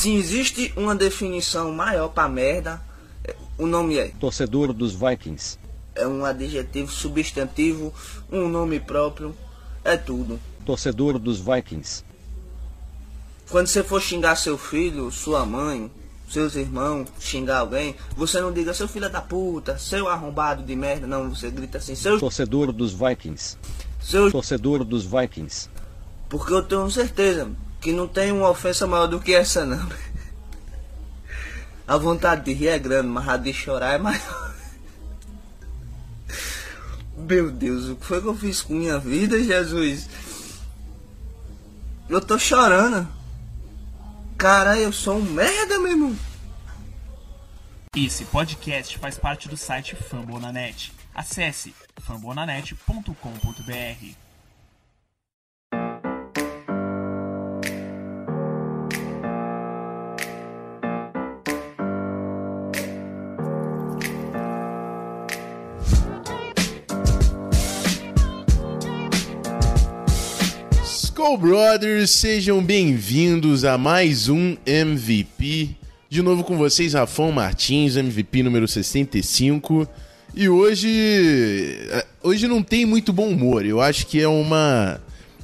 Se existe uma definição maior pra merda, o nome é. Torcedor dos Vikings. É um adjetivo, substantivo, um nome próprio, é tudo. Torcedor dos Vikings. Quando você for xingar seu filho, sua mãe, seus irmãos, xingar alguém, você não diga seu filho da puta, seu arrombado de merda, não, você grita assim, seu Torcedor dos Vikings. seu Torcedor dos Vikings. porque eu tenho certeza que não tem uma ofensa maior do que essa não. A vontade de rir é grande, mas a de chorar é maior. Meu Deus, o que foi que eu fiz com minha vida, Jesus? Eu tô chorando. Caralho, eu sou um merda, meu irmão. Esse podcast faz parte do site Fambonanet. Acesse fambonanet.com.br. Skull Brothers, sejam bem-vindos a mais um MVP. De novo com vocês, Rafão Martins, MVP número 65. E hoje. eh, Hoje não tem muito bom humor. Eu acho que é uma.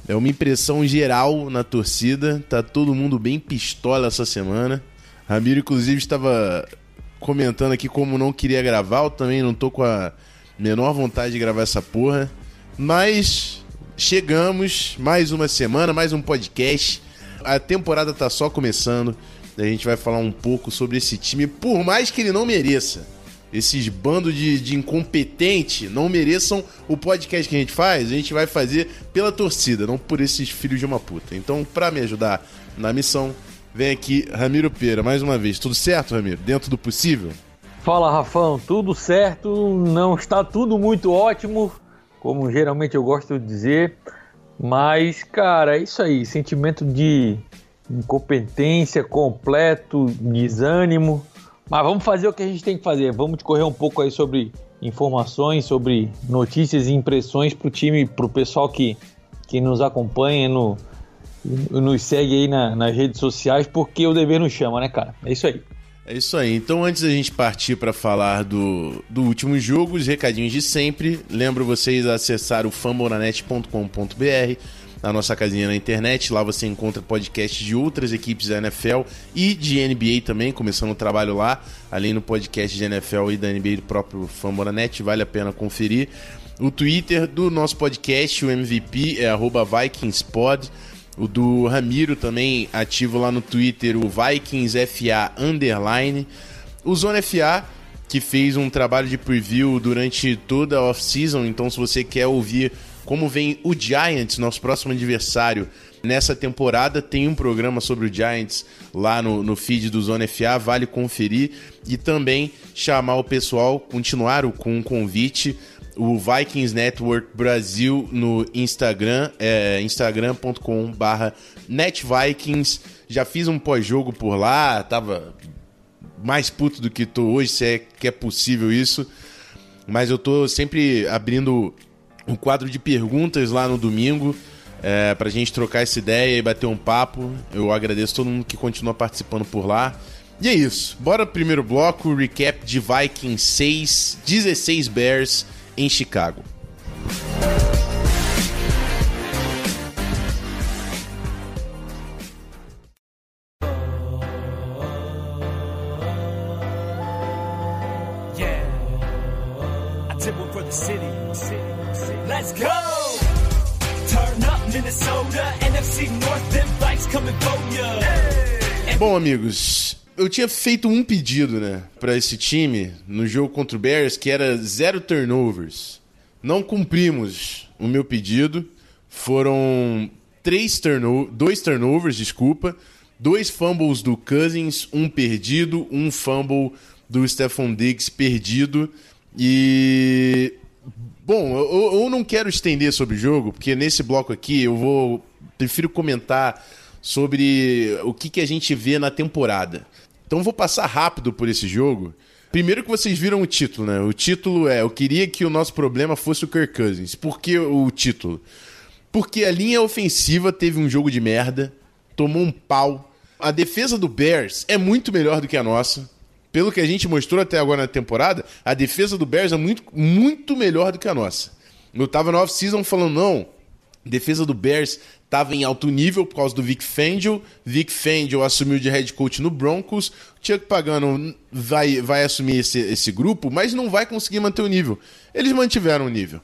É uma impressão geral na torcida. Tá todo mundo bem pistola essa semana. Ramiro, inclusive, estava comentando aqui como não queria gravar. Eu também não tô com a menor vontade de gravar essa porra. Mas chegamos, mais uma semana, mais um podcast. A temporada tá só começando. A gente vai falar um pouco sobre esse time, por mais que ele não mereça. Esses bandos de, de incompetente não mereçam o podcast que a gente faz, a gente vai fazer pela torcida, não por esses filhos de uma puta. Então, pra me ajudar na missão, vem aqui Ramiro Pera, mais uma vez. Tudo certo, Ramiro? Dentro do possível? Fala Rafão, tudo certo, não está tudo muito ótimo, como geralmente eu gosto de dizer, mas cara, é isso aí, sentimento de incompetência completo, desânimo, mas vamos fazer o que a gente tem que fazer, vamos correr um pouco aí sobre informações, sobre notícias e impressões pro time, pro pessoal que, que nos acompanha no, nos segue aí na- nas redes sociais, porque o dever nos chama, né cara? É isso aí. É isso aí. Então, antes da gente partir para falar do, do último jogo, os recadinhos de sempre. Lembro vocês a acessar o fambonanet.com.br, a nossa casinha na internet. Lá você encontra podcasts de outras equipes da NFL e de NBA também, começando o trabalho lá, além no podcast de NFL e da NBA do próprio Fambonanet. Vale a pena conferir. O Twitter do nosso podcast, o MVP, é VikingsPod. O do Ramiro também ativo lá no Twitter, o VikingsFA Underline. O Zona FA, que fez um trabalho de preview durante toda a off-season. Então, se você quer ouvir como vem o Giants, nosso próximo adversário, nessa temporada, tem um programa sobre o Giants lá no, no feed do Zona FA, vale conferir. E também chamar o pessoal, continuar com um convite o Vikings Network Brasil no Instagram, é instagram.com/barra netvikings. Já fiz um pós-jogo por lá, tava mais puto do que tô hoje, se é que é possível isso. Mas eu tô sempre abrindo um quadro de perguntas lá no domingo. É, pra gente trocar essa ideia e bater um papo. Eu agradeço todo mundo que continua participando por lá. E é isso. Bora primeiro bloco, recap de Vikings 6, 16 Bears em Chicago. Yeah. I tip one for the city. Let's go. Turn up Minnesota, NFC North, them bikes coming for ya. Bom, amigos, eu tinha feito um pedido, né, para esse time no jogo contra o Bears, que era zero turnovers. Não cumprimos o meu pedido. Foram três turno dois turnovers, desculpa, dois fumbles do Cousins, um perdido, um fumble do Stephon Diggs perdido e Bom, eu, eu não quero estender sobre o jogo, porque nesse bloco aqui eu vou. Prefiro comentar sobre o que, que a gente vê na temporada. Então vou passar rápido por esse jogo. Primeiro que vocês viram o título, né? O título é: Eu queria que o nosso problema fosse o Kirk Cousins. Por que o título? Porque a linha ofensiva teve um jogo de merda, tomou um pau. A defesa do Bears é muito melhor do que a nossa. Pelo que a gente mostrou até agora na temporada, a defesa do Bears é muito, muito melhor do que a nossa. Eu tava no off-season falando, não, defesa do Bears estava em alto nível por causa do Vic Fangio. Vic Fangio assumiu de head coach no Broncos. Chuck Pagano vai, vai assumir esse, esse grupo, mas não vai conseguir manter o nível. Eles mantiveram o nível.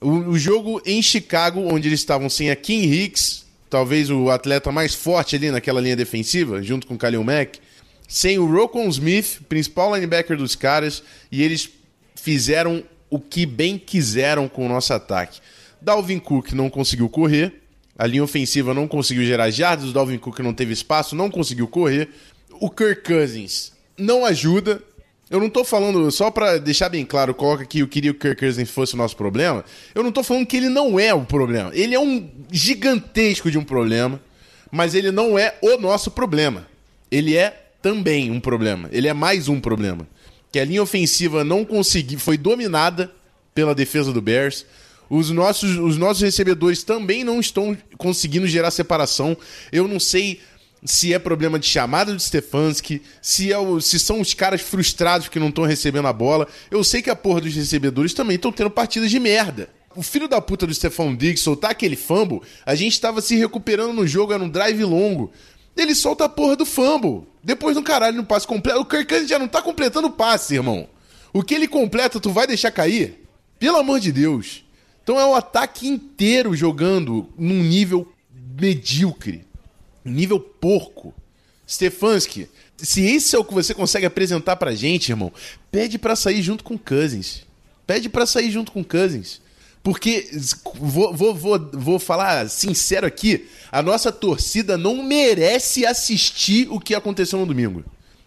O, o jogo em Chicago, onde eles estavam sem a Kim Hicks, talvez o atleta mais forte ali naquela linha defensiva, junto com o Khalil Mack, sem o Rocon Smith, principal linebacker dos caras, e eles fizeram o que bem quiseram com o nosso ataque. Dalvin Cook não conseguiu correr, a linha ofensiva não conseguiu gerar jardas, o Dalvin Cook não teve espaço, não conseguiu correr. O Kirk Cousins não ajuda. Eu não tô falando, só para deixar bem claro, coloca que eu queria que o Kirk Cousins fosse o nosso problema. Eu não tô falando que ele não é o problema. Ele é um gigantesco de um problema, mas ele não é o nosso problema. Ele é também um problema. Ele é mais um problema. Que a linha ofensiva não conseguiu, foi dominada pela defesa do Bears. Os nossos, os nossos recebedores também não estão conseguindo gerar separação. Eu não sei se é problema de chamada de Stefanski, se, é o, se são os caras frustrados que não estão recebendo a bola. Eu sei que a porra dos recebedores também estão tendo partidas de merda. O filho da puta do Stefan Diggs soltar aquele fumble, a gente estava se recuperando no jogo, era um drive longo. Ele solta a porra do fumble. Depois no caralho no passe completo. O Kirk já não tá completando o passe, irmão. O que ele completa, tu vai deixar cair? Pelo amor de Deus. Então é o ataque inteiro jogando num nível medíocre, nível porco. Stefanski, se esse é o que você consegue apresentar pra gente, irmão, pede para sair junto com Cousins. Pede para sair junto com Cousins. Porque, vou, vou, vou, vou falar sincero aqui, a nossa torcida não merece assistir o que aconteceu no domingo.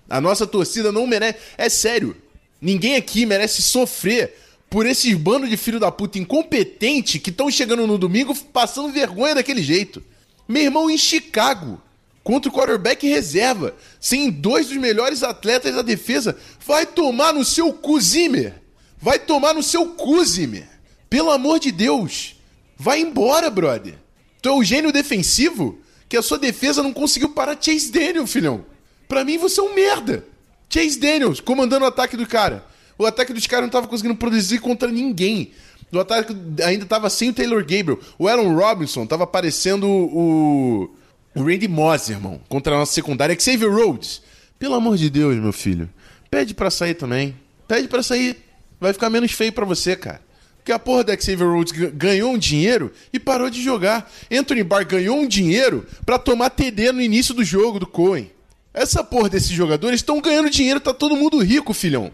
A nossa torcida não merece. É sério. Ninguém aqui merece sofrer por esses bandos de filho da puta incompetente que estão chegando no domingo passando vergonha daquele jeito. Meu irmão, em Chicago, contra o quarterback reserva, sem dois dos melhores atletas da defesa, vai tomar no seu cu, Zimmer. Vai tomar no seu cu, Zimmer. Pelo amor de Deus. Vai embora, brother. Tu é o gênio defensivo que a sua defesa não conseguiu parar Chase Daniel, filhão. Pra mim, você é um merda. Chase Daniels comandando o ataque do cara. O ataque dos caras não tava conseguindo produzir contra ninguém. O ataque ainda tava sem o Taylor Gabriel. O Aaron Robinson tava parecendo o. O Randy Moss, irmão. Contra a nossa secundária. Xavier Rhodes. Pelo amor de Deus, meu filho. Pede pra sair também. Pede pra sair. Vai ficar menos feio pra você, cara. Porque a porra da Xavier Rhodes ganhou um dinheiro e parou de jogar. Anthony Barr ganhou um dinheiro para tomar TD no início do jogo do Cohen. Essa porra desses jogadores estão ganhando dinheiro, tá todo mundo rico, filhão.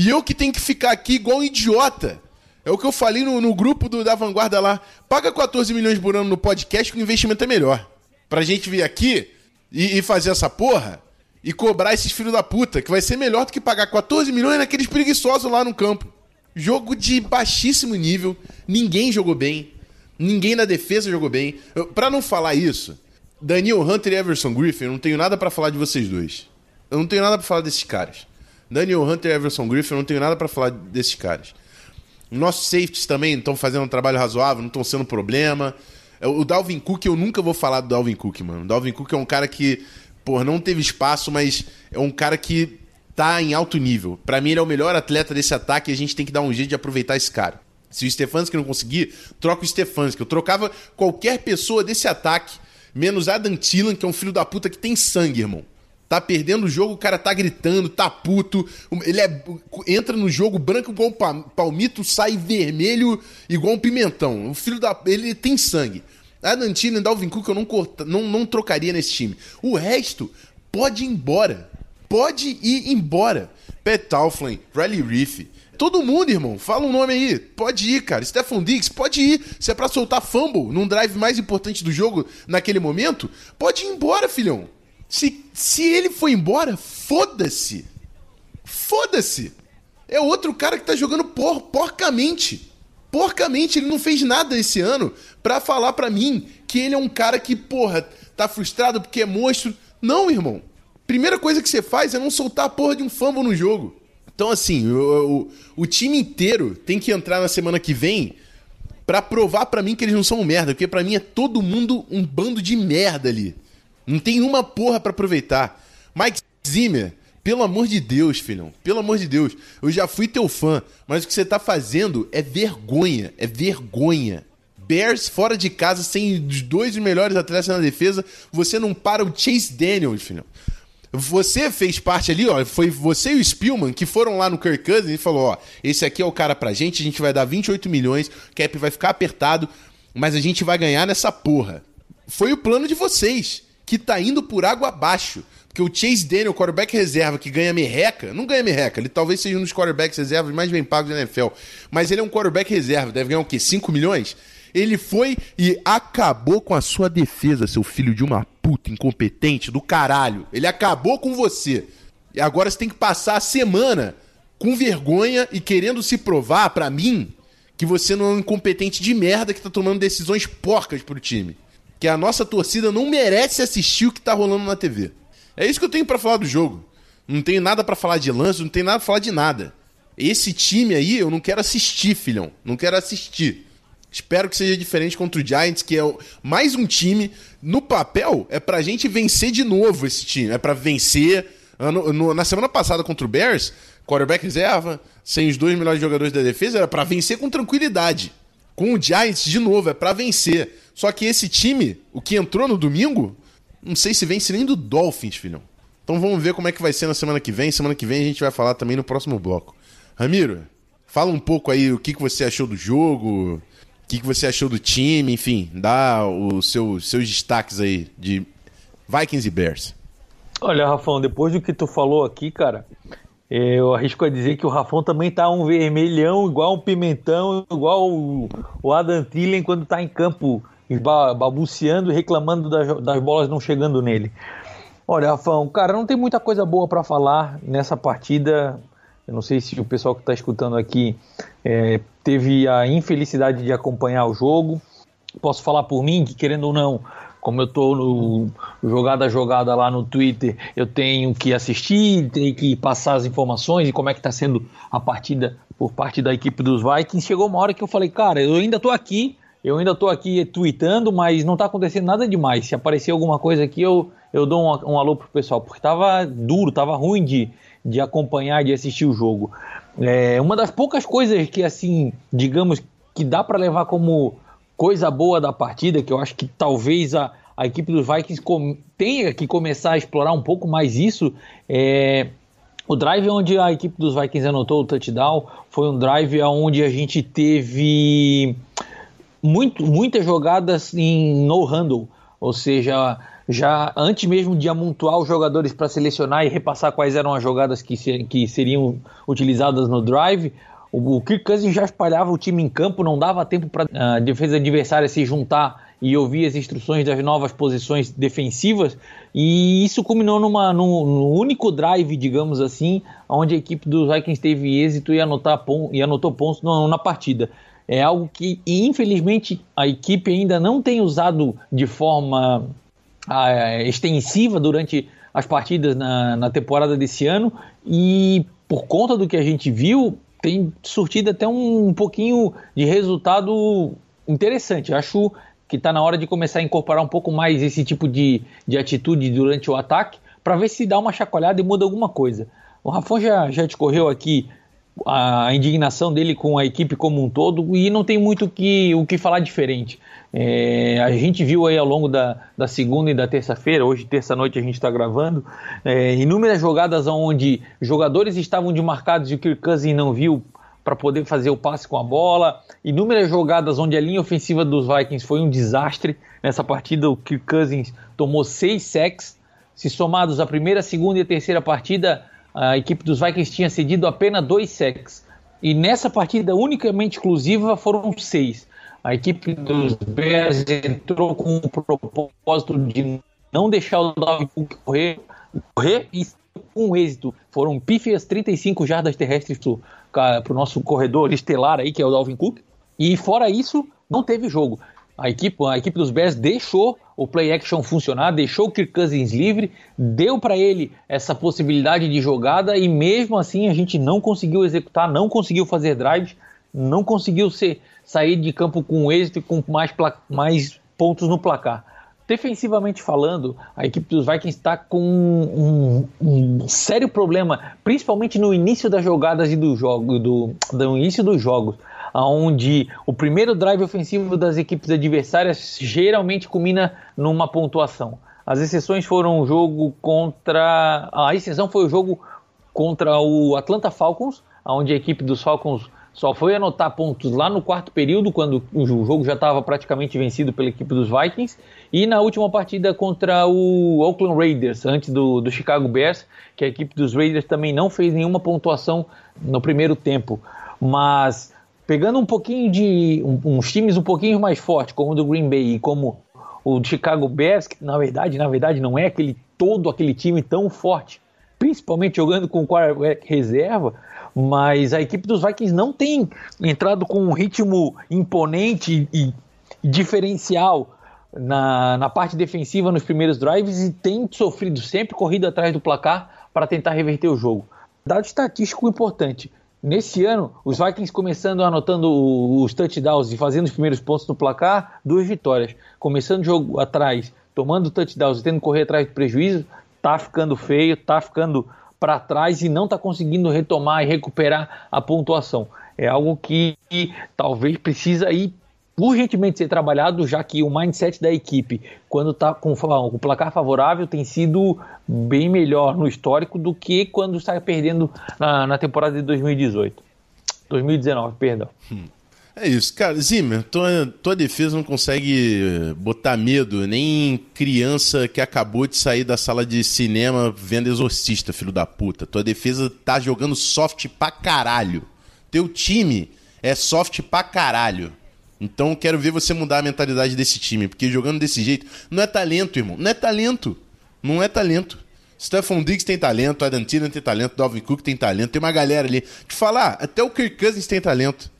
E eu que tenho que ficar aqui igual um idiota. É o que eu falei no, no grupo do, da Vanguarda lá. Paga 14 milhões por ano no podcast que o investimento é melhor. Pra gente vir aqui e, e fazer essa porra e cobrar esses filhos da puta, que vai ser melhor do que pagar 14 milhões naqueles preguiçosos lá no campo. Jogo de baixíssimo nível, ninguém jogou bem, ninguém na defesa jogou bem. Para não falar isso, Daniel Hunter e Everson Griffin, eu não tenho nada para falar de vocês dois. Eu não tenho nada para falar desses caras. Daniel Hunter e Everson Griffin, eu não tenho nada para falar desses caras. Nossos safeties também estão fazendo um trabalho razoável, não estão sendo problema. O Dalvin Cook, eu nunca vou falar do Dalvin Cook, mano. O Dalvin Cook é um cara que, pô, não teve espaço, mas é um cara que tá em alto nível. Para mim, ele é o melhor atleta desse ataque e a gente tem que dar um jeito de aproveitar esse cara. Se o Stefanski não conseguir, troca o Stefanski. Eu trocava qualquer pessoa desse ataque, menos Adam Thielen, que é um filho da puta que tem sangue, irmão. Tá perdendo o jogo, o cara tá gritando, tá puto. Ele é, entra no jogo branco igual um palmito, sai vermelho igual um pimentão. O filho da. Ele tem sangue. Thielen e Dalvin Cook eu não, corta, não, não trocaria nesse time. O resto pode ir embora. Pode ir embora. Pat Tauflin, Riley Reef. Todo mundo, irmão. Fala um nome aí. Pode ir, cara. Stephen Diggs, pode ir. Se é pra soltar fumble num drive mais importante do jogo naquele momento, pode ir embora, filhão. Se, se ele for embora, foda-se. Foda-se. É outro cara que tá jogando por, porcamente. Porcamente, ele não fez nada esse ano pra falar pra mim que ele é um cara que, porra, tá frustrado porque é monstro. Não, irmão. Primeira coisa que você faz é não soltar a porra de um fumble no jogo. Então, assim, o, o, o time inteiro tem que entrar na semana que vem para provar para mim que eles não são um merda, porque para mim é todo mundo um bando de merda ali. Não tem uma porra pra aproveitar. Mike Zimmer, pelo amor de Deus, filhão. Pelo amor de Deus. Eu já fui teu fã, mas o que você tá fazendo é vergonha. É vergonha. Bears fora de casa, sem os dois melhores atletas na defesa, você não para o Chase Daniels, filhão. Você fez parte ali, ó, foi você e o Spielman que foram lá no Kirk Cousins e falou, ó, esse aqui é o cara pra gente, a gente vai dar 28 milhões, cap vai ficar apertado, mas a gente vai ganhar nessa porra. Foi o plano de vocês, que tá indo por água abaixo. Porque o Chase Daniel, quarterback reserva, que ganha merreca, não ganha merreca, ele talvez seja um dos quarterbacks reservas mais bem pagos da NFL, mas ele é um quarterback reserva, deve ganhar o quê? 5 milhões? Ele foi e acabou com a sua defesa, seu filho de uma puta incompetente do caralho. Ele acabou com você. E agora você tem que passar a semana com vergonha e querendo se provar pra mim que você não é um incompetente de merda que tá tomando decisões porcas pro time. Que a nossa torcida não merece assistir o que tá rolando na TV. É isso que eu tenho pra falar do jogo. Não tenho nada pra falar de lance, não tenho nada pra falar de nada. Esse time aí eu não quero assistir, filhão. Não quero assistir. Espero que seja diferente contra o Giants, que é mais um time. No papel, é pra gente vencer de novo esse time. É pra vencer. Na semana passada contra o Bears, quarterback reserva, sem os dois melhores jogadores da defesa, era pra vencer com tranquilidade. Com o Giants, de novo, é pra vencer. Só que esse time, o que entrou no domingo, não sei se vence nem do Dolphins, filhão. Então vamos ver como é que vai ser na semana que vem. Semana que vem a gente vai falar também no próximo bloco. Ramiro, fala um pouco aí o que, que você achou do jogo, o que, que você achou do time, enfim, dá os seu, seus destaques aí de Vikings e Bears. Olha, Rafão, depois do que tu falou aqui, cara, eu arrisco a dizer que o Rafão também tá um vermelhão, igual um pimentão, igual o, Adam Thielen quando tá em campo balbuciando e reclamando das, das bolas não chegando nele. Olha, Rafão, cara, não tem muita coisa boa para falar nessa partida. Eu não sei se o pessoal que está escutando aqui eh, teve a infelicidade de acompanhar o jogo. Posso falar por mim que, querendo ou não, como eu tô no jogada a jogada lá no Twitter, eu tenho que assistir, tenho que passar as informações e como é que tá sendo a partida por parte da equipe dos Vikings. Chegou uma hora que eu falei, cara, eu ainda tô aqui, eu ainda tô aqui tweetando, mas não tá acontecendo nada demais. Se aparecer alguma coisa aqui, eu, eu dou um, um alô pro pessoal, porque tava duro, tava ruim de, de acompanhar, de assistir o jogo. É, uma das poucas coisas que, assim, digamos, que dá para levar como coisa boa da partida, que eu acho que talvez a, a equipe dos Vikings tenha que começar a explorar um pouco mais isso, é o drive onde a equipe dos Vikings anotou o touchdown foi um drive onde a gente teve muito, muitas jogadas em no handle, ou seja, já antes mesmo de amontoar os jogadores para selecionar e repassar quais eram as jogadas que, se- que seriam utilizadas no drive, o, o Kirk Cousins já espalhava o time em campo, não dava tempo para a defesa adversária se juntar e ouvir as instruções das novas posições defensivas, e isso culminou numa, num, num único drive, digamos assim, onde a equipe dos Vikings teve êxito e, anotar e anotou pontos na, na partida. É algo que, infelizmente, a equipe ainda não tem usado de forma ah, extensiva durante as partidas na, na temporada desse ano e por conta do que a gente viu tem surtido até um, um pouquinho de resultado interessante. Acho que está na hora de começar a incorporar um pouco mais esse tipo de, de atitude durante o ataque para ver se dá uma chacoalhada e muda alguma coisa. O Rafão já, já discorreu aqui a indignação dele com a equipe como um todo e não tem muito que, o que falar diferente. É, a gente viu aí ao longo da, da segunda e da terça-feira, hoje terça-noite a gente está gravando, é, inúmeras jogadas onde jogadores estavam demarcados e o Kirk Cousins não viu para poder fazer o passe com a bola, inúmeras jogadas onde a linha ofensiva dos Vikings foi um desastre. Nessa partida, o Kirk Cousins tomou seis sacks, se somados a primeira, segunda e a terceira partida, a equipe dos Vikings tinha cedido apenas dois sacks. E nessa partida unicamente exclusiva foram seis. A equipe dos Bears entrou com o propósito de não deixar o Dalvin Cook correr, correr e com êxito. Foram pífias 35 jardas terrestres para o nosso corredor estelar aí, que é o Dalvin Cook. E fora isso, não teve jogo. A equipe, a equipe dos Bears deixou o play action funcionar, deixou o Kirk Cousins livre, deu para ele essa possibilidade de jogada e mesmo assim a gente não conseguiu executar, não conseguiu fazer drives, não conseguiu ser, sair de campo com êxito e com mais, mais pontos no placar. defensivamente falando, a equipe dos Vikings está com um, um, sério problema, principalmente no início das jogadas e do jogo, do, do início dos jogos, onde o primeiro drive ofensivo das equipes adversárias geralmente culmina numa pontuação. As exceções foram o jogo contra. A exceção foi o jogo contra o Atlanta Falcons, onde a equipe dos Falcons só foi anotar pontos lá no quarto período, quando o jogo já estava praticamente vencido pela equipe dos Vikings, e na última partida contra o Oakland Raiders, antes do, do Chicago Bears, que a equipe dos Raiders também não fez nenhuma pontuação no primeiro tempo. Mas pegando um pouquinho de. Um, uns times um pouquinho mais fortes, como o do Green Bay e como o Chicago Bears, que na verdade, na verdade, não é aquele todo aquele time tão forte, principalmente jogando com o quarterback reserva, mas a equipe dos Vikings não tem entrado com um ritmo imponente e diferencial na, na parte defensiva nos primeiros drives e tem sofrido sempre corrida atrás do placar para tentar reverter o jogo. Dado estatístico importante. Nesse ano, os Vikings começando anotando os touchdowns e fazendo os primeiros pontos no placar, duas vitórias. Começando o jogo atrás, tomando touchdowns e tendo que correr atrás do prejuízo, tá ficando feio, tá ficando para trás e não está conseguindo retomar e recuperar a pontuação. É algo que, que talvez precisa ir urgentemente ser trabalhado, já que o mindset da equipe, quando está com o placar favorável, tem sido bem melhor no histórico do que quando está perdendo na, na temporada de 2018. 2019, perdão. Hum. É isso, cara. Zimmer, tua, tua defesa não consegue botar medo nem criança que acabou de sair da sala de cinema vendo Exorcista, filho da puta. Tua defesa tá jogando soft pra caralho. Teu time é soft pra caralho. Então quero ver você mudar a mentalidade desse time, porque jogando desse jeito não é talento, irmão. Não é talento. Não é talento. Stephon Diggs tem talento, Adam Thielen tem talento, Dalvin Cook tem talento, tem uma galera ali. Te falar, até o Kirk Cousins tem talento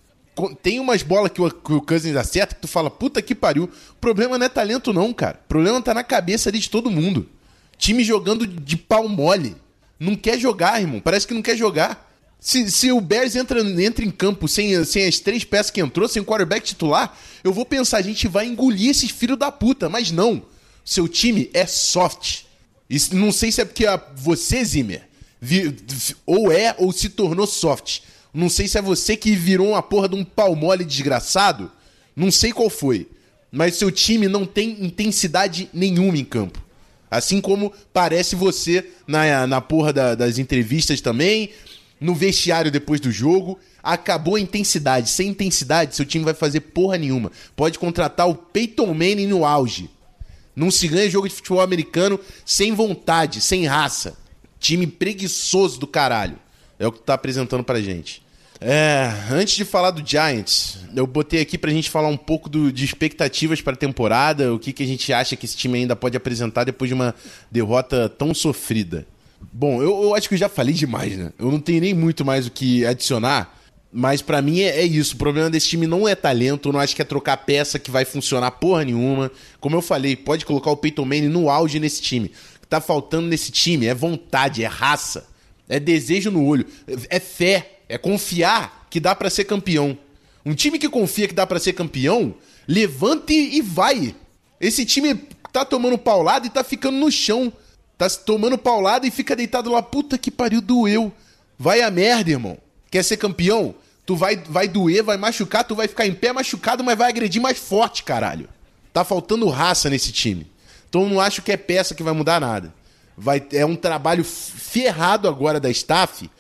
tem umas bolas que o, Cousins acerta que tu fala, puta que pariu. O problema não é talento, não, cara. O problema tá na cabeça ali de todo mundo. Time jogando de pau mole. Não quer jogar, irmão. Parece que não quer jogar. Se, se o Bears entra, entra em campo sem, sem as três peças que entrou, sem o quarterback titular, eu vou pensar, a gente vai engolir esses filhos da puta. Mas não. Seu time é soft. E não sei se é porque a, você, Zimmer, vi, ou é ou se tornou soft. Não sei se é você que virou uma porra de um pau mole desgraçado. Não sei qual foi. Mas seu time não tem intensidade nenhuma em campo. Assim como parece você na, na porra da, das entrevistas também, no vestiário depois do jogo. Acabou a intensidade. Sem intensidade, seu time vai fazer porra nenhuma. Pode contratar o Peyton Manning no auge. Não se ganha jogo de futebol americano sem vontade, sem raça. Time preguiçoso do caralho. É o que tá apresentando pra gente. É, antes de falar do Giants, eu botei aqui pra gente falar um pouco do, de expectativas para a temporada, o que, que a gente acha que esse time ainda pode apresentar depois de uma derrota tão sofrida. Bom, eu, eu acho que eu já falei demais, né? Eu não tenho nem muito mais o que adicionar, mas para mim é, é, isso. O problema desse time não é talento, eu não acho que é trocar peça que vai funcionar porra nenhuma. Como eu falei, pode colocar o Peyton Manning no auge nesse time. O que tá faltando nesse time é vontade, é raça. É desejo no olho, é fé, é confiar que dá para ser campeão. Um time que confia que dá para ser campeão, levante e vai. Esse time tá tomando paulada e tá ficando no chão. Tá tomando paulada e fica deitado lá. Puta que pariu, doeu. Vai a merda, irmão. Quer ser campeão? Tu vai, vai doer, vai machucar, tu vai ficar em pé machucado, mas vai agredir mais forte, caralho. Tá faltando raça nesse time. Então não acho que é peça que vai mudar nada vai é um trabalho ferrado agora da staff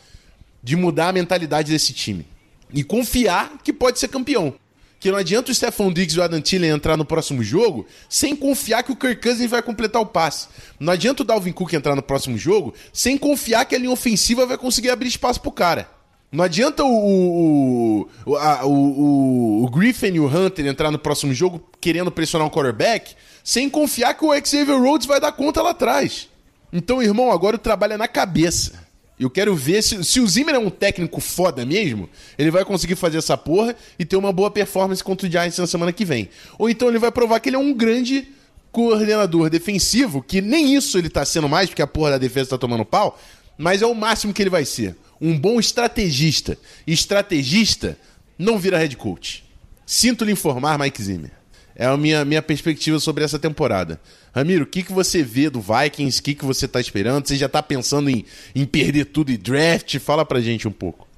de mudar a mentalidade desse time. E confiar que pode ser campeão. Que não adianta o Stephon Diggs e o Adam Thielen entrar no próximo jogo sem confiar que o Kirk Cousins vai completar o passe. Não adianta o Dalvin Cook entrar no próximo jogo sem confiar que a linha ofensiva vai conseguir abrir espaço pro cara. Não adianta o, o, a, o, o, Griffin e o Hunter entrar no próximo jogo querendo pressionar um quarterback sem confiar que o Xavier Rhodes vai dar conta lá atrás. Então, irmão, agora o trabalho é na cabeça. Eu quero ver se, se o Zimmer é um técnico foda mesmo, ele vai conseguir fazer essa porra e ter uma boa performance contra o Giants na semana que vem. Ou então ele vai provar que ele é um grande coordenador defensivo, que nem isso ele tá sendo mais, porque a porra da defesa tá tomando pau, mas é o máximo que ele vai ser. Um bom estrategista. Estrategista não vira head coach. Sinto lhe informar, Mike Zimmer. É a minha, minha perspectiva sobre essa temporada. Ramiro, o que, que você vê do Vikings? O que, que você tá esperando? Você já tá pensando em, em perder tudo e draft? Fala pra gente um pouco.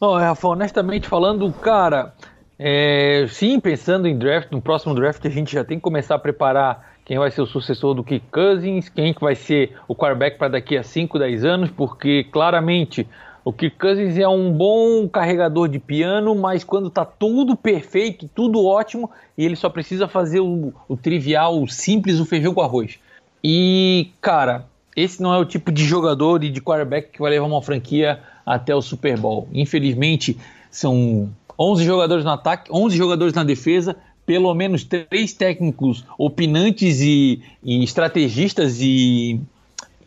Oh, Rafa, honestamente falando, cara, é, sim, pensando em draft, no próximo draft a gente já tem que começar a preparar quem vai ser o sucessor do Kirk Cousins, quem que vai ser o quarterback para daqui a 5, 10 anos, porque claramente o Kirk Cousins é um bom carregador de piano, mas quando tá tudo perfeito, tudo ótimo, e ele só precisa fazer o, o trivial, o simples, o feijão com arroz. E, cara, esse não é o tipo de jogador e de quarterback que vai levar uma franquia até o Super Bowl. Infelizmente, são 11 jogadores no ataque, 11 jogadores na defesa, pelo menos três técnicos opinantes e, e estrategistas e,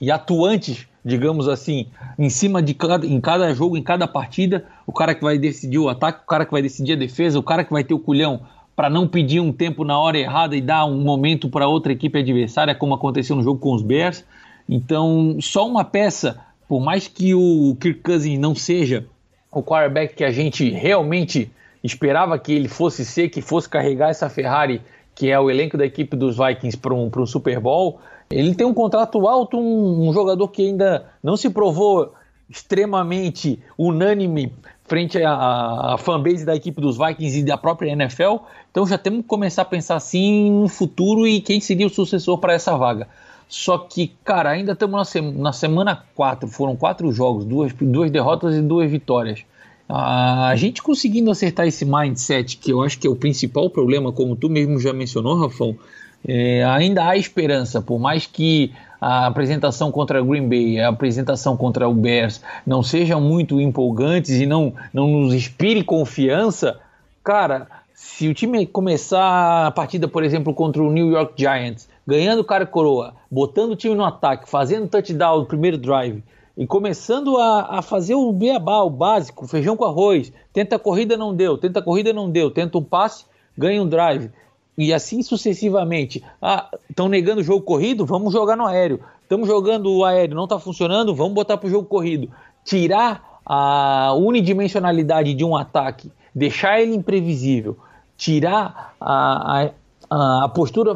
e atuantes digamos assim, em cima de cada, em cada jogo, em cada partida, o cara que vai decidir o ataque, o cara que vai decidir a defesa, o cara que vai ter o culhão para não pedir um tempo na hora errada e dar um momento para outra equipe adversária, como aconteceu no jogo com os Bears. Então, só uma peça, por mais que o Kirk Cousins não seja o quarterback que a gente realmente esperava que ele fosse ser, que fosse carregar essa Ferrari, que é o elenco da equipe dos Vikings para um, um Super Bowl, ele tem um contrato alto, um, um jogador que ainda não se provou extremamente unânime frente à, à fanbase da equipe dos Vikings e da própria NFL. Então já temos que começar a pensar assim no futuro e quem seria o sucessor para essa vaga. Só que, cara, ainda estamos na, sema, na semana 4, foram quatro jogos, duas, duas derrotas e duas vitórias. A gente conseguindo acertar esse mindset, que eu acho que é o principal problema, como tu mesmo já mencionou, Rafão, é, ainda há esperança, por mais que a apresentação contra Green Bay, a apresentação contra o Bears não sejam muito empolgantes e não, não nos inspire confiança, cara, se o time começar a partida, por exemplo, contra o New York Giants, ganhando cara coroa, botando o time no ataque, fazendo touchdown no primeiro drive e começando a, a fazer o beabá, o básico, feijão com arroz, tenta a corrida, não deu, tenta a corrida, não deu, tenta um passe, ganha um drive e assim sucessivamente. Ah, estão negando o jogo corrido? Vamos jogar no aéreo. Estamos jogando o aéreo, não está funcionando? Vamos botar para o jogo corrido. Tirar a unidimensionalidade de um ataque, deixar ele imprevisível, tirar a, a, a postura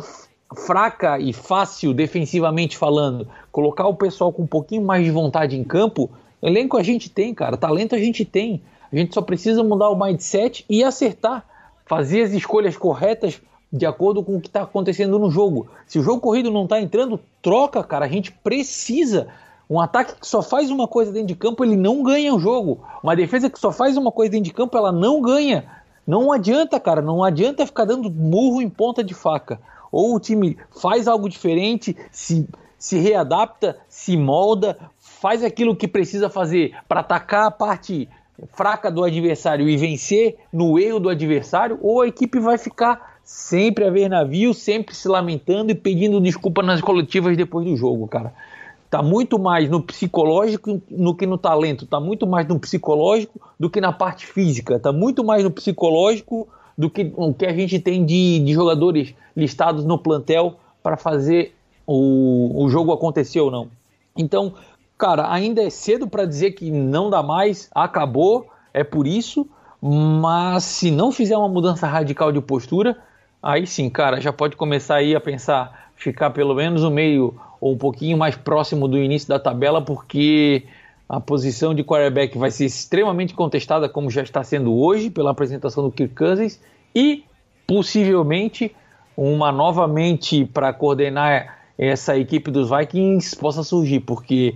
fraca e fácil defensivamente falando, colocar o pessoal com um pouquinho mais de vontade em campo, elenco a gente tem, cara, talento a gente tem. A gente só precisa mudar o mindset e acertar, fazer as escolhas corretas de acordo com o que está acontecendo no jogo. Se o jogo corrido não está entrando, troca, cara. A gente precisa. Um ataque que só faz uma coisa dentro de campo, ele não ganha o jogo. Uma defesa que só faz uma coisa dentro de campo, ela não ganha. Não adianta, cara. Não adianta ficar dando murro em ponta de faca. Ou o time faz algo diferente, se, se readapta, se molda, faz aquilo que precisa fazer para atacar a parte fraca do adversário e vencer no erro do adversário, ou a equipe vai ficar sempre a ver navio, sempre se lamentando e pedindo desculpa nas coletivas depois do jogo, cara. Tá muito mais no psicológico do que no talento, tá muito mais no psicológico do que na parte física, tá muito mais no psicológico do que o que a gente tem de, de jogadores listados no plantel para fazer o, o jogo acontecer ou não. Então, cara, ainda é cedo para dizer que não dá mais, acabou, é por isso, mas se não fizer uma mudança radical de postura, aí sim, cara, já pode começar aí a pensar ficar pelo menos no meio ou um pouquinho mais próximo do início da tabela, porque a posição de quarterback vai ser extremamente contestada, como já está sendo hoje, pela apresentação do Kirk Cousins, e possivelmente uma novamente para coordenar essa equipe dos Vikings possa surgir, porque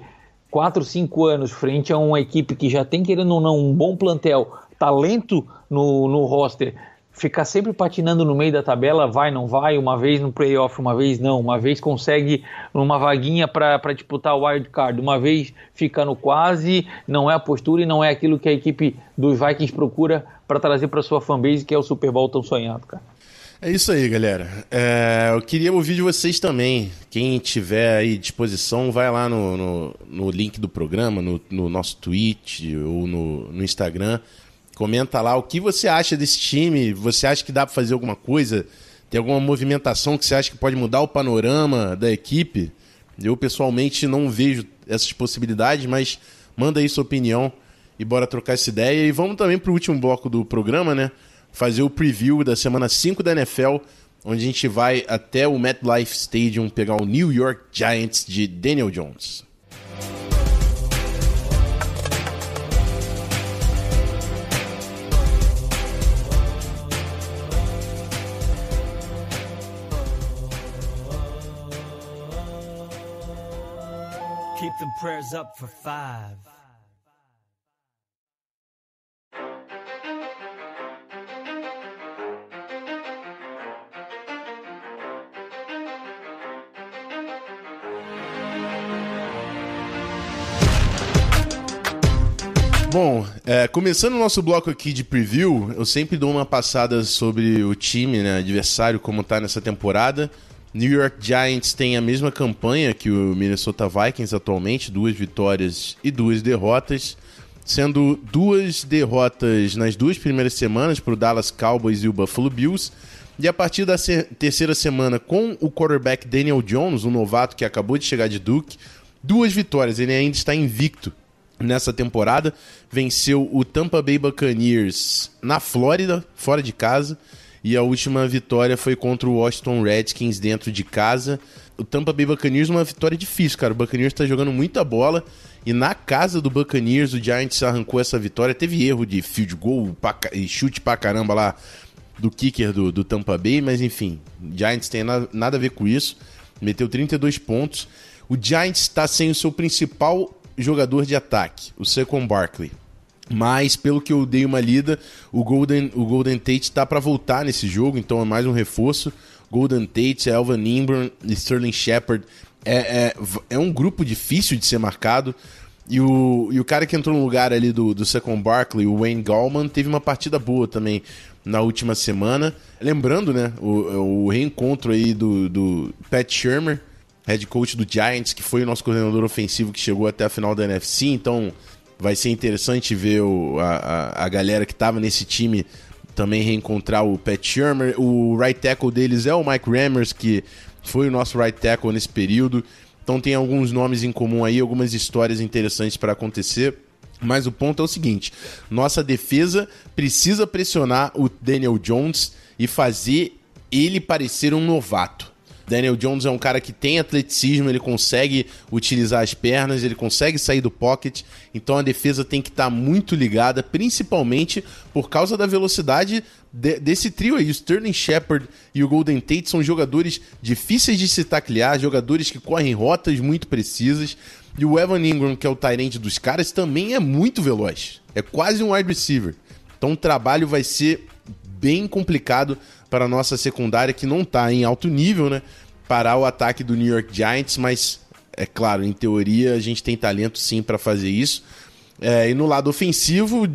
4, 5 anos frente a uma equipe que já tem, querendo ou não, um bom plantel, talento no, no roster, ficar sempre patinando no meio da tabela, vai, não vai, uma vez no playoff, uma vez não, uma vez consegue uma vaguinha para disputar o wild card, uma vez fica no quase, não é a postura e não é aquilo que a equipe dos Vikings procura para trazer para sua fanbase, que é o Super Bowl tão sonhado, cara. É isso aí, galera. É, eu queria ouvir de vocês também. Quem tiver aí disposição, vai lá no, no, no link do programa, no, no nosso tweet ou no, no Instagram Comenta lá o que você acha desse time. Você acha que dá para fazer alguma coisa? Tem alguma movimentação que você acha que pode mudar o panorama da equipe? Eu pessoalmente não vejo essas possibilidades, mas manda aí sua opinião e bora trocar essa ideia. E vamos também para o último bloco do programa, né? fazer o preview da semana 5 da NFL, onde a gente vai até o MetLife Stadium pegar o New York Giants de Daniel Jones. Keep them prayers up for five. Bom, é, começando o nosso bloco aqui de preview, eu sempre dou uma passada sobre o time, né, adversário, como tá nessa temporada. New York Giants tem a mesma campanha que o Minnesota Vikings atualmente, duas vitórias e duas derrotas, sendo duas derrotas nas duas primeiras semanas para o Dallas Cowboys e o Buffalo Bills. E a partir da terceira semana, com o quarterback Daniel Jones, um novato que acabou de chegar de Duke, duas vitórias. Ele ainda está invicto nessa temporada. Venceu o Tampa Bay Buccaneers na Flórida, fora de casa. E a última vitória foi contra o Washington Redskins dentro de casa. O Tampa Bay Buccaneers uma vitória difícil, cara. O Buccaneers está jogando muita bola. E na casa do Buccaneers, o Giants arrancou essa vitória. Teve erro de field goal e chute pra caramba lá do kicker do, do Tampa Bay. Mas enfim, Giants tem nada, nada a ver com isso. Meteu 32 pontos. O Giants está sem o seu principal jogador de ataque, o Saquon Barkley. Mas, pelo que eu dei uma lida, o Golden, o Golden Tate está para voltar nesse jogo, então é mais um reforço. Golden Tate, Elvan Ingram Sterling Shepard. É, é, é um grupo difícil de ser marcado. E o, e o cara que entrou no lugar ali do, do Saquon Barkley, o Wayne Gallman, teve uma partida boa também na última semana. Lembrando, né, o, o reencontro aí do, do Pat Shermer, head coach do Giants, que foi o nosso coordenador ofensivo que chegou até a final da NFC, então vai ser interessante ver o, a, a, galera que estava nesse time também reencontrar o Pat Shermer. O right tackle deles é o Mike Rammers, que foi o nosso right tackle nesse período. Então tem alguns nomes em comum aí, algumas histórias interessantes para acontecer. Mas o ponto é o seguinte: nossa defesa precisa pressionar o Daniel Jones e fazer ele parecer um novato. Daniel Jones é um cara que tem atleticismo, ele consegue utilizar as pernas, ele consegue sair do pocket, então a defesa tem que estar tá muito ligada, principalmente por causa da velocidade de, desse trio aí. O Sterling Shepard e o Golden Tate são jogadores difíceis de se taclear, jogadores que correm rotas muito precisas. E o Evan Ingram, que é o Tyrant dos caras, também é muito veloz. É quase um wide receiver. Então o trabalho vai ser bem complicado para a nossa secundária, que não está em alto nível, né? Parar o ataque do New York Giants, mas é claro, em teoria a gente tem talento sim para fazer isso. É, e no lado ofensivo,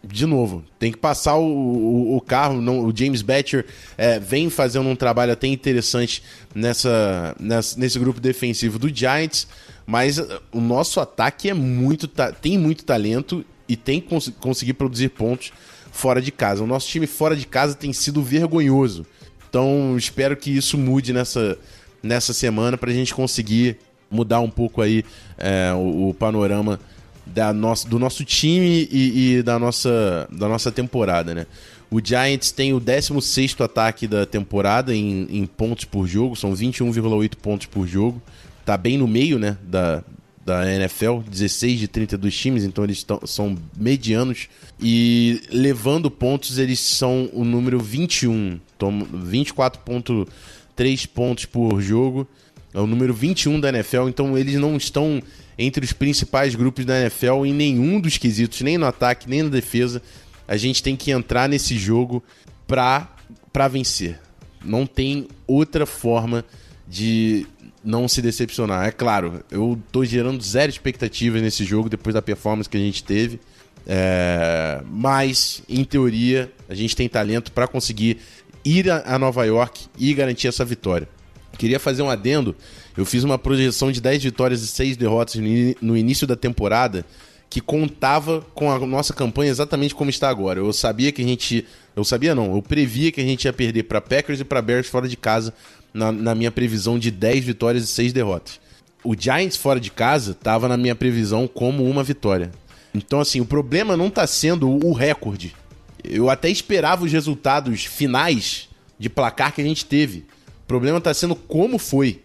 de novo, tem que passar o, o, o carro. Não, o James Batcher é, vem fazendo um trabalho até interessante nessa, nessa, nesse grupo defensivo do Giants, mas o nosso ataque é muito tem muito talento e tem que cons conseguir produzir pontos fora de casa. O nosso time fora de casa tem sido vergonhoso. Então espero que isso mude nessa, nessa semana para a gente conseguir mudar um pouco aí é, o, o, panorama da nossa, do nosso time e, e, da, nossa, da nossa temporada, né? O Giants tem o 16 ataque da temporada em, em pontos por jogo, são 21,8 pontos por jogo. Tá bem no meio, né, da, da NFL, 16 de 32 times, então eles tão, são medianos. E levando pontos, eles são o número 21, 24,3 pontos por jogo. É o número 21 da NFL, então eles não estão entre os principais grupos da NFL em nenhum dos quesitos, nem no ataque, nem na defesa. A gente tem que entrar nesse jogo pra, pra vencer. Não tem outra forma de não se decepcionar. É claro, eu tô gerando zero expectativas nesse jogo depois da performance que a gente teve. É... Mas, em teoria, a gente tem talento para conseguir ir a Nova York e garantir essa vitória. Queria fazer um adendo. Eu fiz uma projeção de 10 vitórias e 6 derrotas no início da temporada que contava com a nossa campanha exatamente como está agora. Eu sabia que a gente. Eu sabia não, eu previa que a gente ia perder para Packers e para Bears fora de casa na, na minha previsão de 10 vitórias e 6 derrotas. O Giants fora de casa estava na minha previsão como uma vitória. Então, assim, o problema não está sendo o recorde. eu até esperava os resultados finais de placar que a gente teve. O problema tá sendo como foi.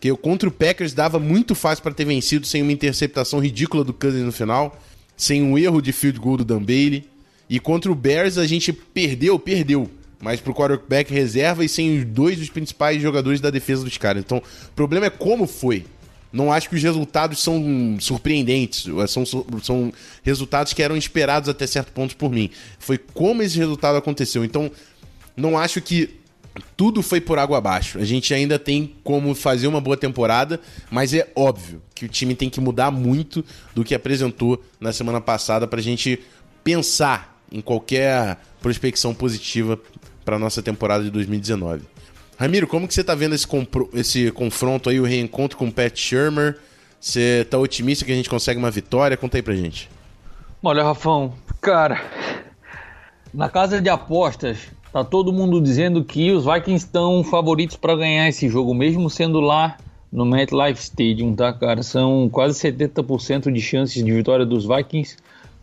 Que contra o Packers dava muito fácil para ter vencido sem uma interceptação ridícula do Cousins no final, sem um erro de field goal do Dan Bailey. E contra o Bears a gente perdeu, perdeu. Mas pro quarterback reserva e sem os dois dos principais jogadores da defesa dos caras. Então, o problema é como foi. Não acho que os resultados são surpreendentes. São, são resultados que eram esperados até certo ponto por mim. Foi como esse resultado aconteceu. Então, não acho que tudo foi por água abaixo. A gente ainda tem como fazer uma boa temporada, mas é óbvio que o time tem que mudar muito do que apresentou na semana passada para a gente pensar em qualquer prospecção positiva para nossa temporada de 2019. Ramiro, como que você está vendo esse, esse confronto aí, o reencontro com o Pat Shermer? Você está otimista que a gente consegue uma vitória? Conta aí pra gente. Olha, Rafão, cara, na casa de apostas, tá todo mundo dizendo que os Vikings estão favoritos para ganhar esse jogo, mesmo sendo lá no MetLife Stadium, tá, cara? São quase 70% de chances de vitória dos Vikings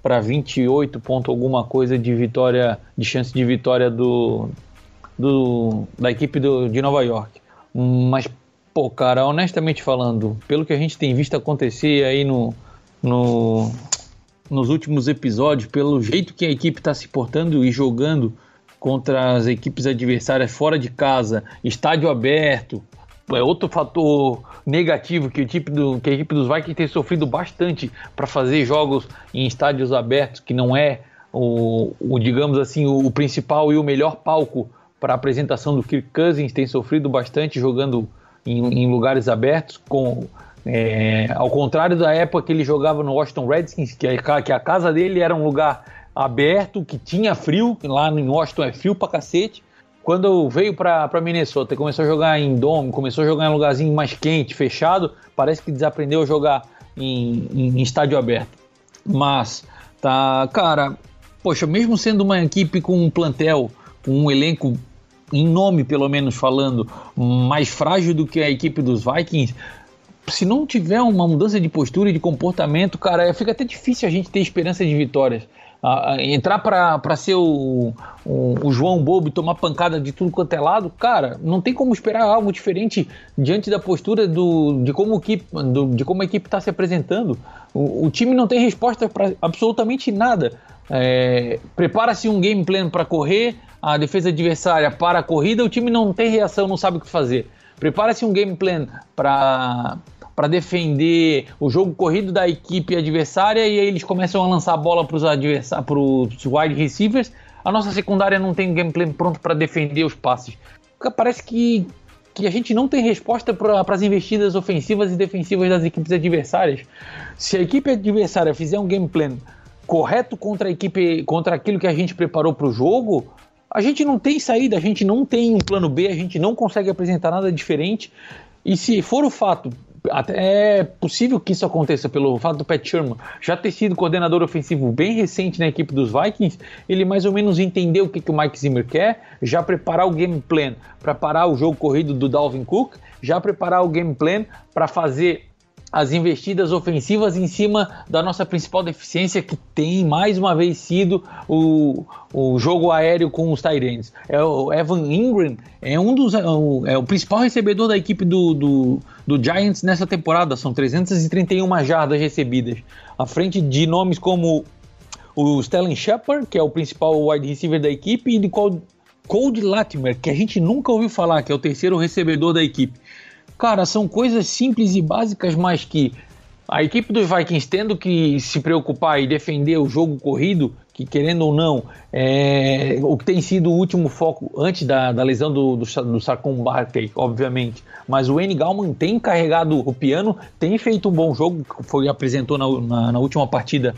para 28 ponto alguma coisa de vitória, de chance de vitória do, do da equipe do, de Nova York. Mas, pô, cara, honestamente falando, pelo que a gente tem visto acontecer aí no, no nos últimos episódios, pelo jeito que a equipe está se portando e jogando contra as equipes adversárias fora de casa, estádio aberto, é outro fator negativo que, o tipo do, que a equipe dos Vikings tem sofrido bastante para fazer jogos em estádios abertos, que não é o, o digamos assim, o, o, principal e o melhor palco para a apresentação do Kirk Cousins, tem sofrido bastante jogando em, em lugares abertos, com é, ao contrário da época que ele jogava no Washington Redskins, que a, que a casa dele era um lugar aberto, que tinha frio, lá em Washington é frio pra cacete, quando veio para Minnesota e começou a jogar em dome, começou a jogar em um lugarzinho mais quente, fechado, parece que desaprendeu a jogar em, em, em estádio aberto. Mas, tá, cara, poxa, mesmo sendo uma equipe com um plantel, com um elenco em nome, pelo menos falando, mais frágil do que a equipe dos Vikings, se não tiver uma mudança de postura e de comportamento, cara, fica até difícil a gente ter esperança de vitórias entrar para ser o, o, o, João Bobo e tomar pancada de tudo quanto é lado, cara, não tem como esperar algo diferente diante da postura do, de, como equipe, do, de como a equipe está se apresentando. O, o, time não tem resposta para absolutamente nada. É, Prepara-se um game plan para correr, a defesa adversária para a corrida, o time não tem reação, não sabe o que fazer. Prepara-se um game plan para para defender o jogo corrido da equipe adversária e aí eles começam a lançar a bola para os adversários, para wide receivers. A nossa secundária não tem gameplay pronto para defender os passes. Parece que, que a gente não tem resposta para as investidas ofensivas e defensivas das equipes adversárias. Se a equipe adversária fizer um game plan correto contra a equipe, contra aquilo que a gente preparou para o jogo, a gente não tem saída, a gente não tem um plano B, a gente não consegue apresentar nada diferente. E se for o fato até é possível que isso aconteça pelo fato do Pat Sherman já ter sido coordenador ofensivo bem recente na equipe dos Vikings, ele mais ou menos entendeu o que, que o Mike Zimmer quer, já preparar o game plan para parar o jogo corrido do Dalvin Cook, já preparar o game plan para fazer as investidas ofensivas em cima da nossa principal deficiência, que tem mais uma vez sido o, o jogo aéreo com os Tyrants. É o Evan Ingram é um dos é o, é o principal recebedor da equipe do, do, do, Giants nessa temporada. São 331 jardas recebidas, à frente de nomes como o Stellan Shepard, que é o principal wide receiver da equipe, e de Cold Latimer, que a gente nunca ouviu falar, que é o terceiro recebedor da equipe. Cara, são coisas simples e básicas, mas que a equipe dos Vikings tendo que se preocupar e defender o jogo corrido, que querendo ou não, é o que tem sido o último foco antes da, da lesão do, do, do Barkley, obviamente. Mas o N. Galman tem carregado o piano, tem feito um bom jogo, foi apresentou na, na, na última partida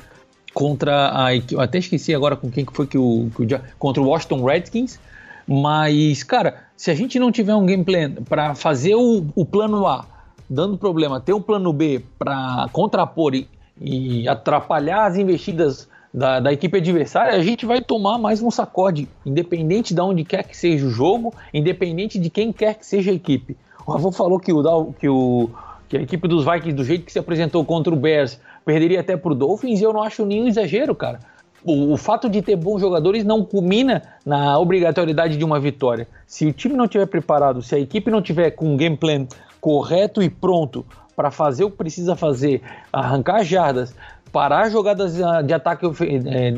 contra a eu até esqueci agora com quem foi que o, que o contra o Washington Redskins mas, cara, se a gente não tiver um game plan para fazer o, o, plano A dando problema, ter um plano B para contrapor e, e, atrapalhar as investidas da, da, equipe adversária, a gente vai tomar mais um sacode, independente de onde quer que seja o jogo, independente de quem quer que seja a equipe. O Avô falou que, o, que, o, que a equipe dos Vikings, do jeito que se apresentou contra o Bears, perderia até por Dolphins, e eu não acho nenhum exagero, cara o, o fato de ter bons jogadores não culmina na obrigatoriedade de uma vitória. Se o time não estiver preparado, se a equipe não tiver com um game plan correto e pronto para fazer o que precisa fazer, arrancar jardas, parar jogadas ah, de ataque é,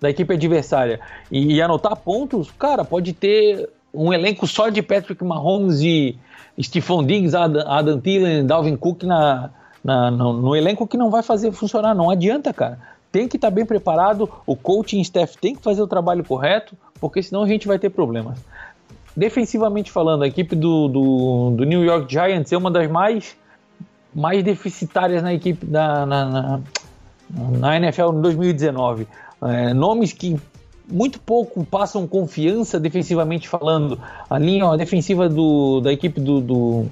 da equipe adversária e, e, anotar pontos, cara, pode ter um elenco só de Patrick Mahomes e Stephon Diggs, Adam, Adam Thielen, Dalvin Cook na, na no, no, elenco que não vai fazer funcionar. Não adianta, cara. Tem que estar tá bem preparado, o coaching staff tem que fazer o trabalho correto, porque senão a gente vai ter problemas. Defensivamente falando, a equipe do, do, do New York Giants é uma das mais, mais deficitárias na equipe da, na, na, na NFL em 2019. É, nomes que muito pouco passam confiança defensivamente falando. A linha defensiva do, da equipe do, do,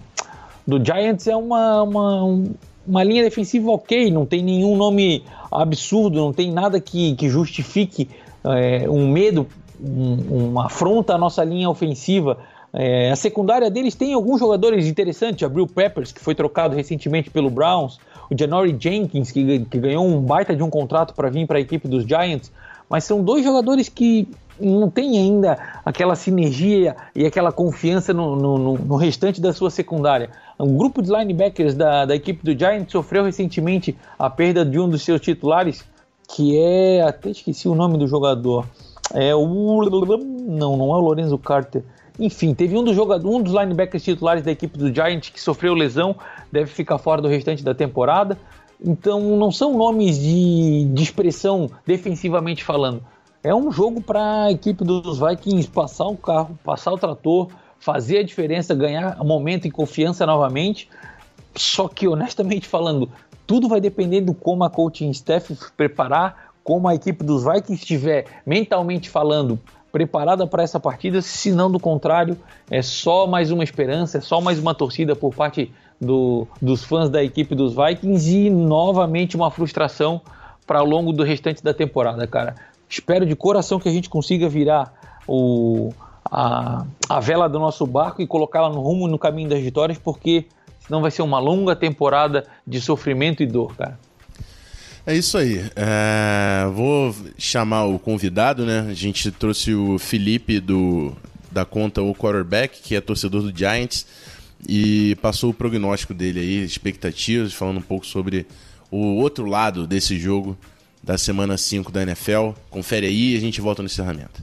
do Giants é uma, uma, uma linha defensiva ok, não tem nenhum nome absurdo, não tem nada que, que justifique é, um medo, um, uma afronta à nossa linha ofensiva. É, a secundária deles tem alguns jogadores interessantes, Abril Peppers, que foi trocado recentemente pelo Browns, o Janory Jenkins, que, que ganhou um baita de um contrato para vir para a equipe dos Giants, mas são dois jogadores que não têm ainda aquela sinergia e aquela confiança no, no, no, restante da sua secundária. Um grupo de linebackers da, da equipe do Giants sofreu recentemente a perda de um dos seus titulares, que é. Até esqueci o nome do jogador. É o. Não, não é o Lorenzo Carter. Enfim, teve um dos jogadores, um dos linebackers titulares da equipe do Giants que sofreu lesão, deve ficar fora do restante da temporada. Então não são nomes de, de expressão defensivamente falando. É um jogo para a equipe dos Vikings passar o carro, passar o trator, fazer a diferença, ganhar momento e confiança novamente. Só que, honestamente falando, tudo vai depender do como a coaching staff preparar, como a equipe dos Vikings estiver mentalmente falando preparada para essa partida, se não do contrário, é só mais uma esperança, é só mais uma torcida por parte do, dos fãs da equipe dos Vikings e novamente uma frustração para o longo do restante da temporada, cara. Espero de coração que a gente consiga virar o, a, a vela do nosso barco e colocá-la no rumo no caminho das vitórias, porque senão vai ser uma longa temporada de sofrimento e dor, cara. É isso aí. É, vou chamar o convidado, né? A gente trouxe o Felipe do, da conta O Quarterback, que é torcedor do Giants, e passou o prognóstico dele aí, expectativas, falando um pouco sobre o outro lado desse jogo da semana 5 da NFL. Confere aí e a gente volta no encerramento.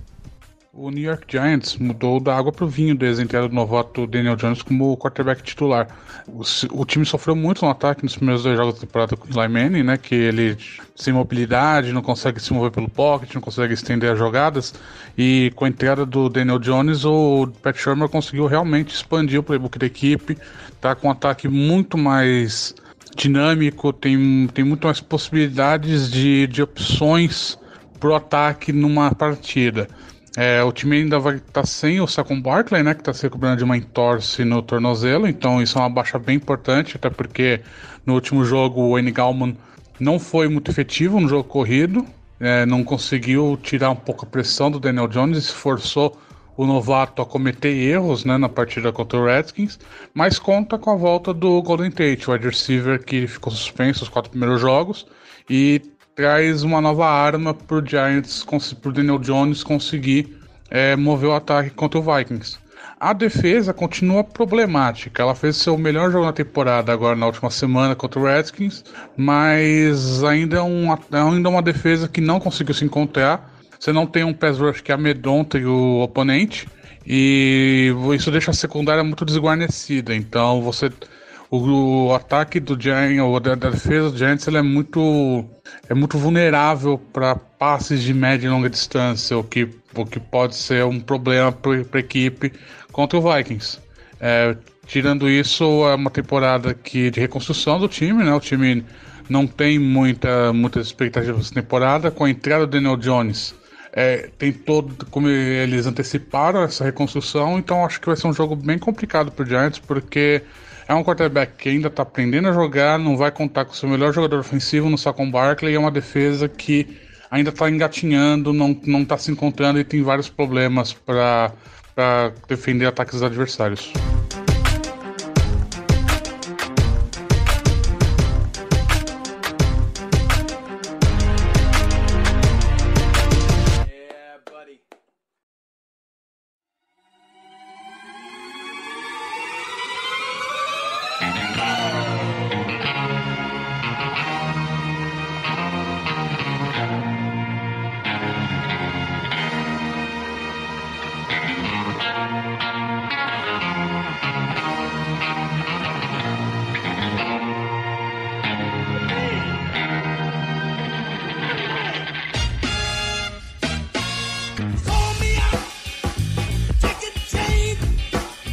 O New York Giants mudou da água para o vinho desde a entrada do novato Daniel Jones como quarterback titular. O, o, time sofreu muito no ataque nos primeiros dois jogos da temporada com o Eli Manning, né? Que ele sem mobilidade, não consegue se mover pelo pocket, não consegue estender as jogadas. E com a entrada do Daniel Jones, o Pat Shermer conseguiu realmente expandir o playbook da equipe. Tá com um ataque muito mais dinâmico, tem, tem muito mais possibilidades de, de opções pro ataque numa partida. É, o time ainda vai estar tá sem o Saquon Barkley, né, que está se recuperando de uma entorse no tornozelo, então isso é uma baixa bem importante, até porque no último jogo o N. Gallman não foi muito efetivo no jogo corrido, é, não conseguiu tirar um pouco a pressão do Daniel Jones, forçou o novato a cometer erros né, na partida contra o Redskins, mas conta com a volta do Golden Tate, o wide receiver que ficou suspenso os quatro primeiros jogos, e traz uma nova arma para o Giants, para o Daniel Jones conseguir é, mover o ataque contra o Vikings. A defesa continua problemática. Ela fez seu melhor jogo na temporada agora na última semana contra o Redskins, mas ainda é uma, ainda é uma defesa que não conseguiu se encontrar. Você não tem um pass rush que amedronta o oponente e isso deixa a secundária muito desguarnecida. Então você o, o ataque do Giants, ou da, da, defesa do Giants, é muito é muito vulnerável para passes de média e longa distância, o que, o que pode ser um problema para a equipe contra o Vikings. É, tirando isso, é uma temporada que de reconstrução do time, né? O time não tem muita, muitas expectativas nessa temporada. Com a entrada do Daniel Jones, é, tem todo como eles anteciparam essa reconstrução, então acho que vai ser um jogo bem complicado para o Giants, porque é um quarterback que ainda está aprendendo a jogar, não vai contar com o seu melhor jogador ofensivo no Saquon Barkley, é uma defesa que ainda está engatinhando, não está se encontrando e tem vários problemas para defender ataques dos adversários.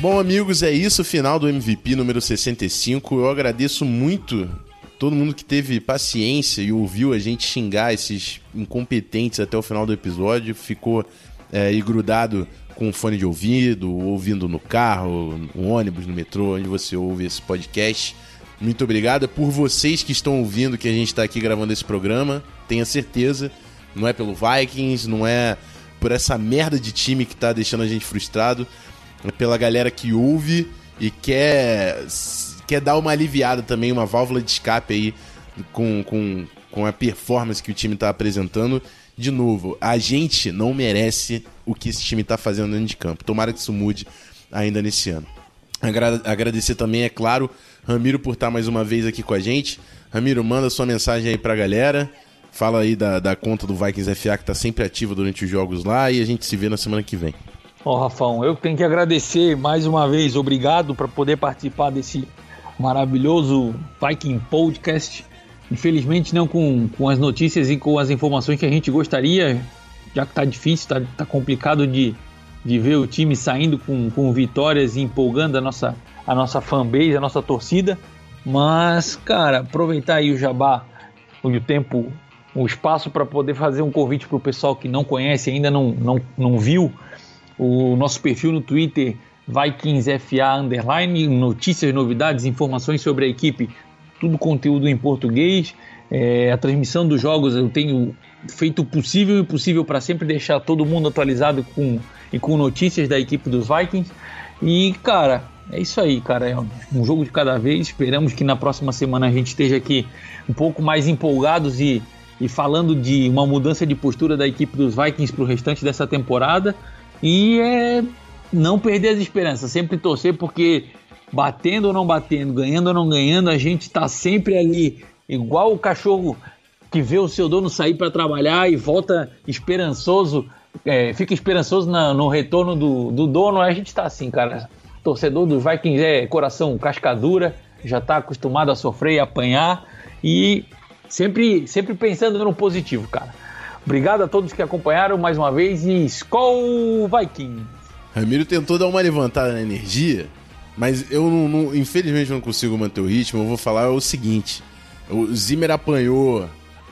Bom, amigos, é isso, final do MVP número 65. Eu agradeço muito todo mundo que teve paciência e ouviu a gente xingar esses incompetentes até o final do episódio. Ficou é, aí grudado com fone de ouvido, ouvindo no carro, no ônibus, no metrô, onde você ouve esse podcast. Muito obrigado É por vocês que estão ouvindo que a gente está aqui gravando esse programa. Tenha certeza, não é pelo Vikings, não é por essa merda de time que tá deixando a gente frustrado, pela galera que ouve e quer, quer dar uma aliviada também, uma válvula de escape aí com, com, com a performance que o time tá apresentando. De novo, a gente não merece o que esse time tá fazendo dentro de campo. Tomara que isso mude ainda nesse ano. Agra- Agradecer também, é claro, Ramiro por estar mais uma vez aqui com a gente. Ramiro, manda sua mensagem aí pra galera. Fala aí da, da conta do Vikings FA que tá sempre ativa durante os jogos lá e a gente se vê na semana que vem. Ó, Rafão, eu tenho que agradecer mais uma vez, obrigado para poder participar desse maravilhoso Viking Podcast. Infelizmente não com, com as notícias e com as informações que a gente gostaria, já que tá difícil, tá, tá complicado de, de ver o time saindo com, com vitórias e empolgando a nossa, a nossa fanbase, a nossa torcida. Mas, cara, aproveitar aí o jabá, o tempo, o espaço para poder fazer um convite para o pessoal que não conhece, ainda não, não, não viu o nosso perfil no Twitter, VikingsFA Underline, notícias, novidades, informações sobre a equipe, tudo conteúdo em português. É, a transmissão dos jogos eu tenho feito o possível e o impossível para sempre deixar todo mundo atualizado com, e com notícias da equipe dos Vikings. E, cara, é isso aí, cara. É um jogo de cada vez. Esperamos que na próxima semana a gente esteja aqui um pouco mais empolgados e, e falando de uma mudança de postura da equipe dos Vikings para o restante dessa temporada. E é não perder as esperanças, sempre torcer, porque batendo ou não batendo, ganhando ou não ganhando, a gente está sempre ali, igual o cachorro que vê o seu dono sair para trabalhar e volta esperançoso, é, fica esperançoso na- no retorno do, do dono. A gente está assim, cara. Torcedor dos Vikings é coração cascadura, já está acostumado a sofrer e apanhar e sempre, sempre pensando no positivo, cara. Obrigado a todos que acompanharam mais uma vez e Skol Vikings! Ramiro tentou dar uma levantada na energia, mas eu não, não- infelizmente não consigo manter o ritmo. Eu vou falar o seguinte: o Zimmer apanhou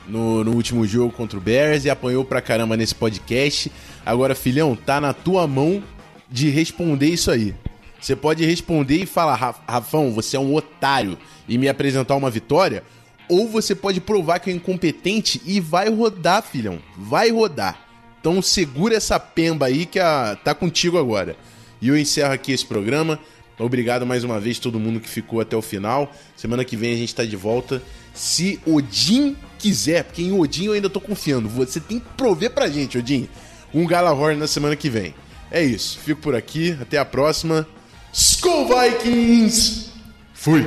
no, no último jogo contra o Bears e apanhou pra caramba nesse podcast. Agora, filhão, tá na tua mão de responder isso aí. Você pode responder e falar, "Ra- Rafão, você é um otário e me apresentar uma vitória. Ou você pode provar que é incompetente e vai rodar, filhão. Vai rodar. Então segura essa pemba aí que a, tá contigo agora. E eu encerro aqui esse programa. Obrigado mais uma vez todo mundo que ficou até o final. Semana que vem a gente tá de volta. Se Odin quiser, porque em Odin eu ainda tô confiando. Você tem que prover pra gente, Odin. Um Galahorn na semana que vem. É isso. Fico por aqui. Até a próxima. Skull Vikings! Fui!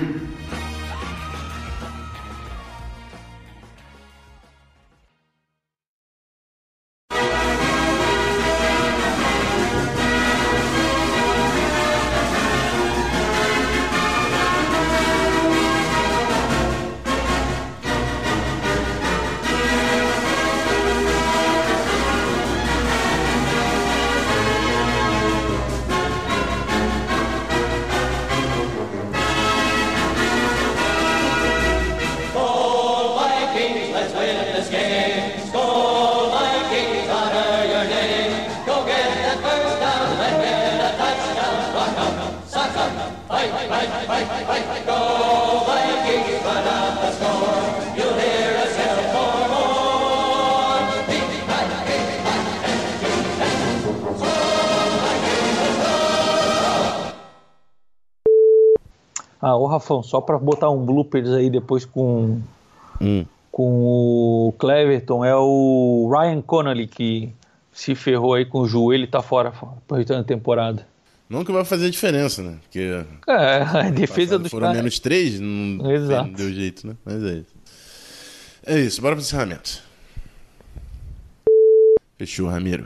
Ah, ô Rafão, só pra botar um bloopers aí depois com, Hum. com o Cleverton, é o Ryan Connolly que se ferrou aí com o joelho e tá fora pro restante da temporada. Não que vai fazer diferença, né? Porque É, a defesa dos foram caras. menos três, não, Exato. deu jeito, né? Mas é isso. É isso, bora pro encerramento. Fechou, Ramiro.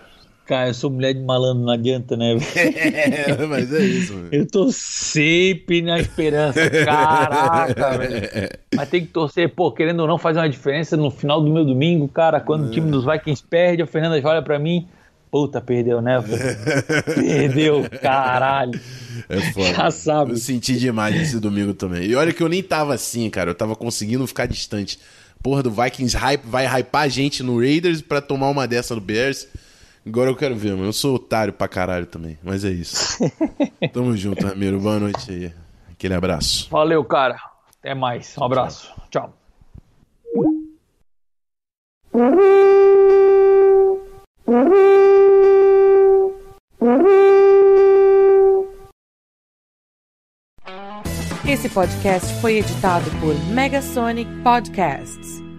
Cara, eu sou mulher de malandro, não adianta, né? velho? É, mas é isso, mano. Eu tô sempre na esperança. Caraca, velho. Mas tem que torcer, pô, querendo ou não fazer uma diferença no final do meu domingo, cara. Quando o time dos Vikings perde, a Fernanda olha pra mim. Puta, perdeu, né? perdeu, caralho. É foda. Já sabe. Eu senti demais esse domingo também. E olha que eu nem tava assim, cara. Eu tava conseguindo ficar distante. Porra do Vikings hype, vai hypar a gente no Raiders pra tomar uma dessa no Bears. Agora eu quero ver, mano. Eu sou otário pra caralho também. Mas é isso. Tamo junto, Ramiro. Boa noite aí. Aquele abraço. Valeu, cara. Até mais. Um abraço. Tchau. Esse podcast foi editado por Megasonic Podcasts.